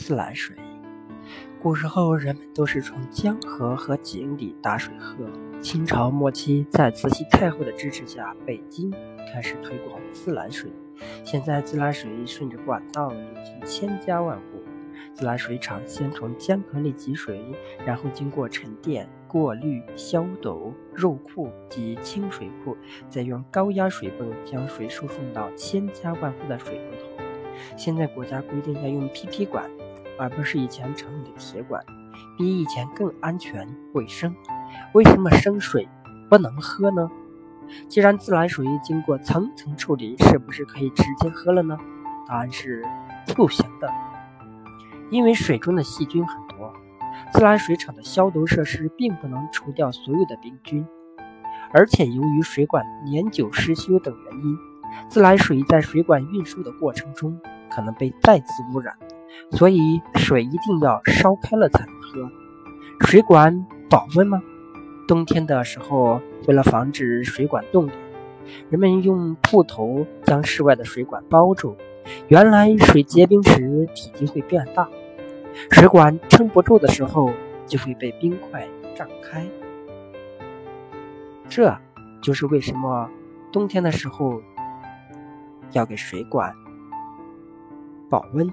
自来水。古时候，人们都是从江河和井里打水喝。清朝末期，在慈禧太后的支持下，北京开始推广自来水。现在，自来水顺着管道流进千家万户。自来水厂先从江河里集水，然后经过沉淀、过滤、消毒、入库及清水库，再用高压水泵将水输送到千家万户的水龙头。现在国家规定要用 PP 管，而不是以前城里的铁管，比以前更安全卫生。为什么生水不能喝呢？既然自来水经过层层处理，是不是可以直接喝了呢？答案是不行的，因为水中的细菌很多，自来水厂的消毒设施并不能除掉所有的病菌，而且由于水管年久失修等原因，自来水在水管运输的过程中可能被再次污染，所以水一定要烧开了才能喝。水管保温吗？冬天的时候，为了防止水管冻裂，人们用布头将室外的水管包住。原来水结冰时体积会变大，水管撑不住的时候就会被冰块胀开。这就是为什么冬天的时候要给水管保温。